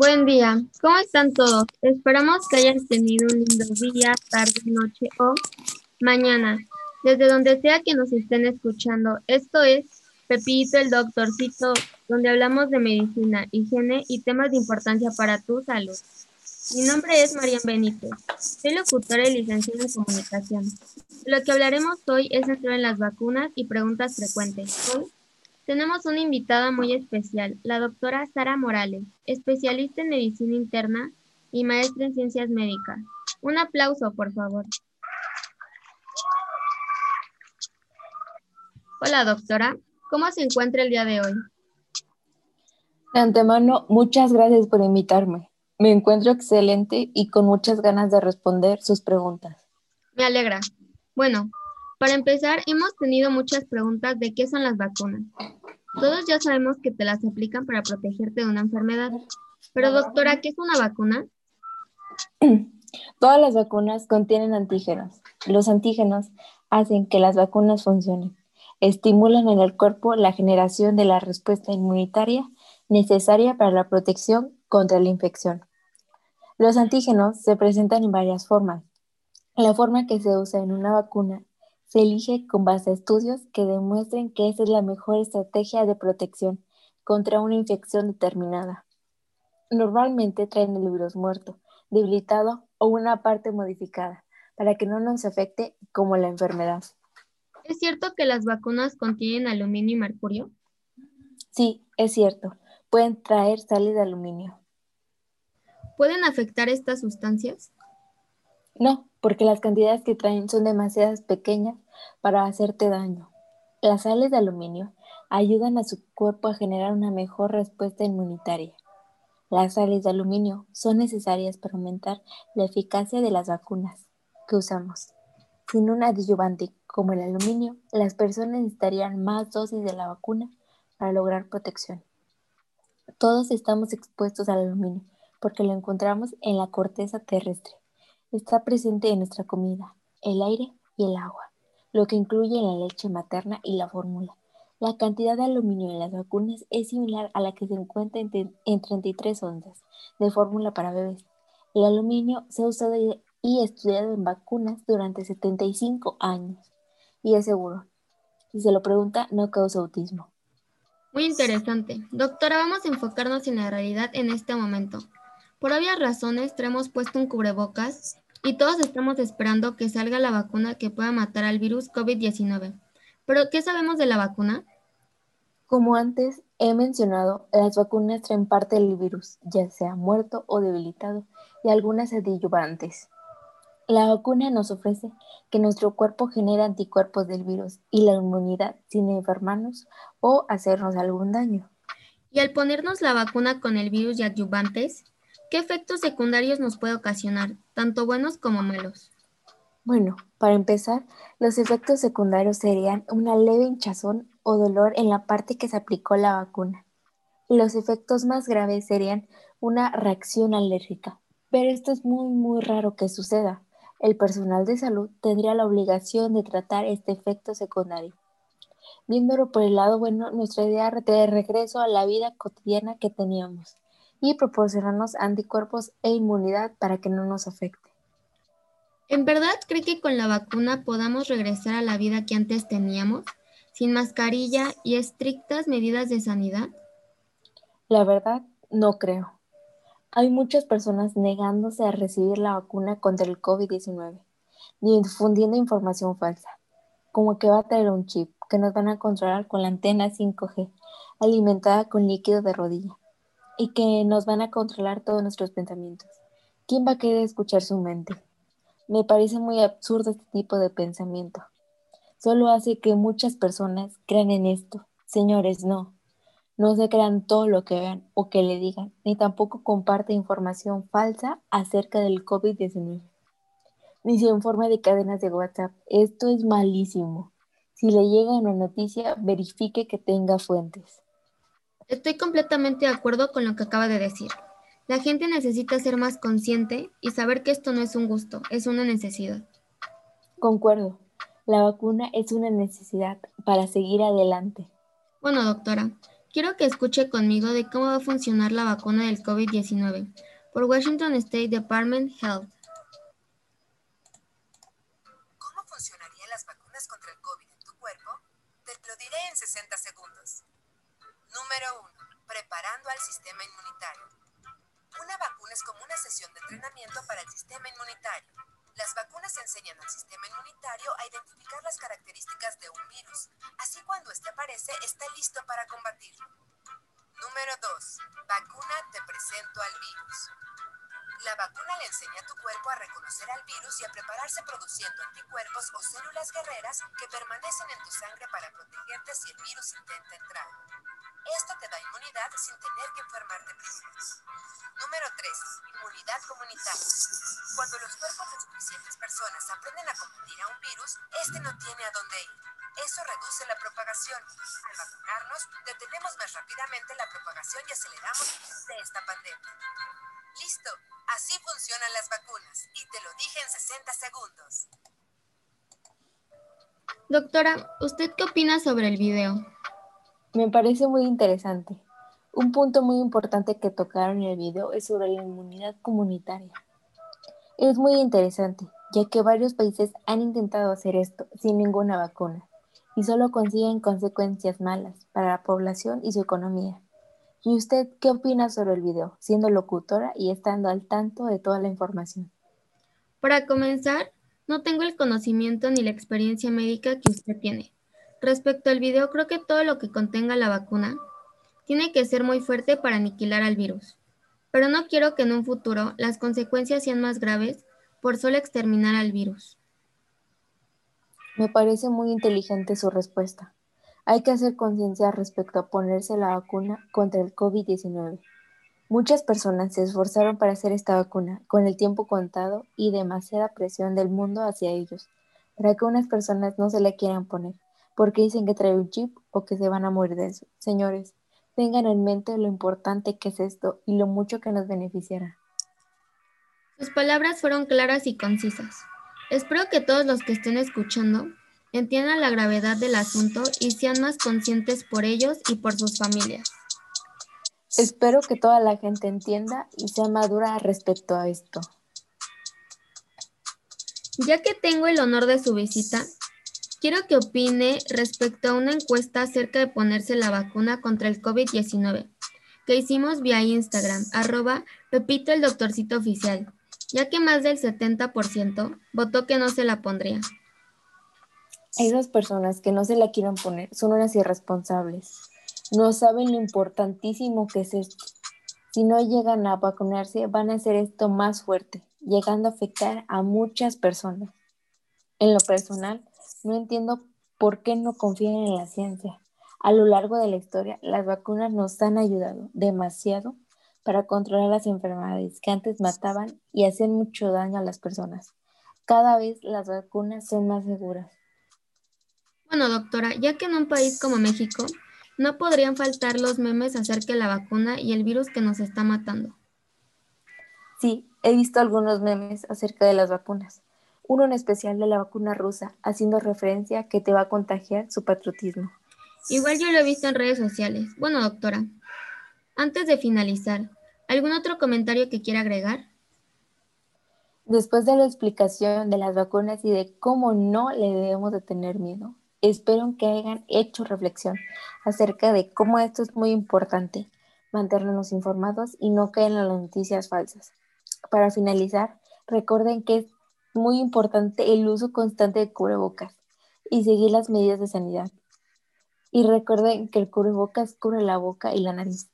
Buen día, ¿cómo están todos? Esperamos que hayan tenido un lindo día, tarde, noche o mañana, desde donde sea que nos estén escuchando. Esto es Pepito el Doctorcito, donde hablamos de medicina, higiene y temas de importancia para tu salud. Mi nombre es Marian Benítez, soy locutora y licenciada en comunicación. Lo que hablaremos hoy es centrado en las vacunas y preguntas frecuentes. Hoy tenemos una invitada muy especial, la doctora Sara Morales, especialista en medicina interna y maestra en ciencias médicas. Un aplauso, por favor. Hola, doctora. ¿Cómo se encuentra el día de hoy? De antemano, muchas gracias por invitarme. Me encuentro excelente y con muchas ganas de responder sus preguntas. Me alegra. Bueno, para empezar, hemos tenido muchas preguntas de qué son las vacunas. Todos ya sabemos que te las aplican para protegerte de una enfermedad. Pero doctora, ¿qué es una vacuna? Todas las vacunas contienen antígenos. Los antígenos hacen que las vacunas funcionen. Estimulan en el cuerpo la generación de la respuesta inmunitaria necesaria para la protección contra la infección. Los antígenos se presentan en varias formas. La forma que se usa en una vacuna se elige con base a estudios que demuestren que esa es la mejor estrategia de protección contra una infección determinada. Normalmente traen el virus muerto, debilitado o una parte modificada para que no nos afecte como la enfermedad. ¿Es cierto que las vacunas contienen aluminio y mercurio? Sí, es cierto. Pueden traer sales de aluminio. ¿Pueden afectar estas sustancias? No, porque las cantidades que traen son demasiadas pequeñas para hacerte daño. Las sales de aluminio ayudan a su cuerpo a generar una mejor respuesta inmunitaria. Las sales de aluminio son necesarias para aumentar la eficacia de las vacunas que usamos. Sin un adyuvante como el aluminio, las personas necesitarían más dosis de la vacuna para lograr protección. Todos estamos expuestos al aluminio porque lo encontramos en la corteza terrestre. Está presente en nuestra comida, el aire y el agua, lo que incluye la leche materna y la fórmula. La cantidad de aluminio en las vacunas es similar a la que se encuentra en, 33 onzas de fórmula para bebés. El aluminio se ha usado y estudiado en vacunas durante 75 años y es seguro. Si se lo pregunta, no causa autismo. Muy interesante. Doctora, vamos a enfocarnos en la realidad en este momento. Por obvias razones, traemos puesto un cubrebocas y todos estamos esperando que salga la vacuna que pueda matar al virus COVID-19. Pero, ¿qué sabemos de la vacuna? Como antes he mencionado, las vacunas traen parte del virus, ya sea muerto o debilitado, y algunas adyuvantes. La vacuna nos ofrece que nuestro cuerpo genere anticuerpos del virus y la inmunidad sin enfermarnos o hacernos algún daño. Y al ponernos la vacuna con el virus y adyuvantes, ¿Qué efectos secundarios nos puede ocasionar, tanto buenos como malos? Bueno, para empezar, los efectos secundarios serían una leve hinchazón o dolor en la parte que se aplicó la vacuna. Los efectos más graves serían una reacción alérgica. Pero esto es muy, muy raro que suceda. El personal de salud tendría la obligación de tratar este efecto secundario. Viéndolo por el lado bueno, nuestra idea de regreso a la vida cotidiana que teníamos y proporcionarnos anticuerpos e inmunidad para que no nos afecte. ¿En verdad cree que con la vacuna podamos regresar a la vida que antes teníamos, sin mascarilla y estrictas medidas de sanidad? La verdad, no creo. Hay muchas personas negándose a recibir la vacuna contra el COVID-19 y difundiendo información falsa, como que va a traer un chip que nos van a controlar con la antena 5G alimentada con líquido de rodilla y que nos van a controlar todos nuestros pensamientos. ¿Quién va a querer escuchar su mente? Me parece muy absurdo este tipo de pensamiento. Solo hace que muchas personas crean en esto. Señores, no. No se crean todo lo que vean o que le digan, ni tampoco comparte información falsa acerca del COVID-19. Ni se informa de cadenas de WhatsApp. Esto es malísimo. Si le llega una noticia, verifique que tenga fuentes. Estoy completamente de acuerdo con lo que acaba de decir. La gente necesita ser más consciente y saber que esto no es un gusto, es una necesidad. Concuerdo. La vacuna es una necesidad para seguir adelante. Bueno, doctora, quiero que escuche conmigo de cómo va a funcionar la vacuna del COVID-19 por Washington State Department Health. ¿Cómo funcionarían las vacunas contra el COVID en tu cuerpo? Te lo diré en 60 segundos. Número 1. Preparando al sistema inmunitario. Una vacuna es como una sesión de entrenamiento para el sistema inmunitario. Las vacunas enseñan al sistema inmunitario a identificar las características de un virus. Así cuando este aparece, está listo para combatirlo. Número 2. Vacuna te presento al virus. La vacuna le enseña a tu cuerpo a reconocer al virus y a prepararse produciendo anticuerpos o células guerreras que permanecen en tu sangre para protegerte si el virus intenta entrar. Esto te da inmunidad sin tener que enfermarte primero. Número 3. Inmunidad comunitaria. Cuando los cuerpos de suficientes personas aprenden a combatir a un virus, este no tiene a dónde ir. Eso reduce la propagación. Al vacunarnos, detenemos más rápidamente la propagación y aceleramos de esta pandemia. Listo, así funcionan las vacunas y te lo dije en 60 segundos. Doctora, ¿usted qué opina sobre el video? Me parece muy interesante. Un punto muy importante que tocaron en el video es sobre la inmunidad comunitaria. Es muy interesante, ya que varios países han intentado hacer esto sin ninguna vacuna y solo consiguen consecuencias malas para la población y su economía. ¿Y usted qué opina sobre el video, siendo locutora y estando al tanto de toda la información? Para comenzar, no tengo el conocimiento ni la experiencia médica que usted tiene. Respecto al video, creo que todo lo que contenga la vacuna tiene que ser muy fuerte para aniquilar al virus. Pero no quiero que en un futuro las consecuencias sean más graves por solo exterminar al virus. Me parece muy inteligente su respuesta. Hay que hacer conciencia respecto a ponerse la vacuna contra el COVID-19. Muchas personas se esforzaron para hacer esta vacuna con el tiempo contado y demasiada presión del mundo hacia ellos, para que unas personas no se la quieran poner porque dicen que trae un chip o que se van a morir de eso. Señores, tengan en mente lo importante que es esto y lo mucho que nos beneficiará. Sus palabras fueron claras y concisas. Espero que todos los que estén escuchando entiendan la gravedad del asunto y sean más conscientes por ellos y por sus familias. Espero que toda la gente entienda y sea madura respecto a esto. Ya que tengo el honor de su visita, Quiero que opine respecto a una encuesta acerca de ponerse la vacuna contra el COVID-19 que hicimos vía Instagram, arroba Pepito el Doctorcito Oficial, ya que más del 70% votó que no se la pondría. Esas personas que no se la quieran poner son unas irresponsables. No saben lo importantísimo que es esto. Si no llegan a vacunarse, van a hacer esto más fuerte, llegando a afectar a muchas personas. En lo personal, no entiendo por qué no confían en la ciencia. A lo largo de la historia, las vacunas nos han ayudado demasiado para controlar las enfermedades que antes mataban y hacían mucho daño a las personas. Cada vez las vacunas son más seguras. Bueno, doctora, ya que en un país como México no podrían faltar los memes acerca de la vacuna y el virus que nos está matando. Sí, he visto algunos memes acerca de las vacunas uno en especial de la vacuna rusa, haciendo referencia que te va a contagiar su patriotismo. Igual yo lo he visto en redes sociales. Bueno, doctora, antes de finalizar, ¿algún otro comentario que quiera agregar? Después de la explicación de las vacunas y de cómo no le debemos de tener miedo, espero que hayan hecho reflexión acerca de cómo esto es muy importante, mantenernos informados y no caer en las noticias falsas. Para finalizar, recuerden que muy importante el uso constante de cubrebocas y seguir las medidas de sanidad. Y recuerden que el cubrebocas cubre la boca y la nariz.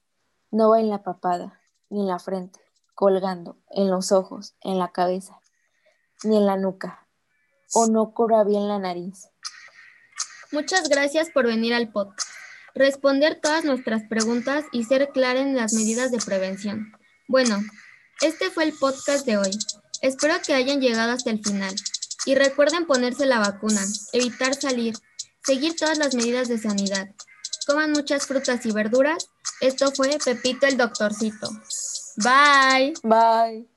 No va en la papada, ni en la frente, colgando, en los ojos, en la cabeza, ni en la nuca. O no cubra bien la nariz. Muchas gracias por venir al podcast, responder todas nuestras preguntas y ser clara en las medidas de prevención. Bueno, este fue el podcast de hoy. Espero que hayan llegado hasta el final. Y recuerden ponerse la vacuna, evitar salir, seguir todas las medidas de sanidad. Coman muchas frutas y verduras. Esto fue Pepito el Doctorcito. Bye. Bye.